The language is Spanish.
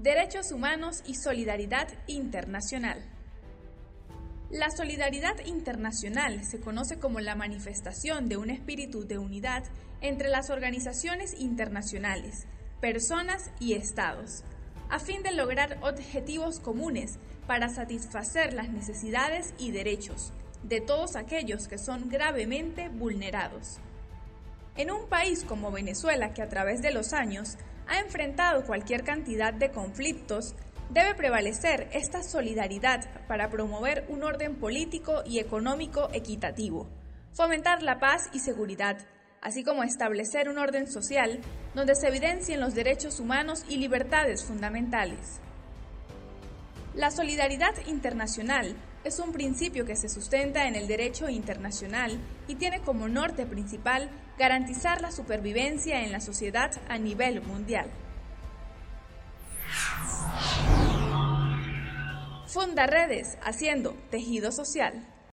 Derechos humanos y solidaridad internacional. La solidaridad internacional se conoce como la manifestación de un espíritu de unidad entre las organizaciones internacionales, personas y estados, a fin de lograr objetivos comunes para satisfacer las necesidades y derechos de todos aquellos que son gravemente vulnerados. En un país como Venezuela, que a través de los años ha enfrentado cualquier cantidad de conflictos, debe prevalecer esta solidaridad para promover un orden político y económico equitativo, fomentar la paz y seguridad, así como establecer un orden social donde se evidencien los derechos humanos y libertades fundamentales. La solidaridad internacional es un principio que se sustenta en el derecho internacional y tiene como norte principal garantizar la supervivencia en la sociedad a nivel mundial. Funda redes haciendo tejido social.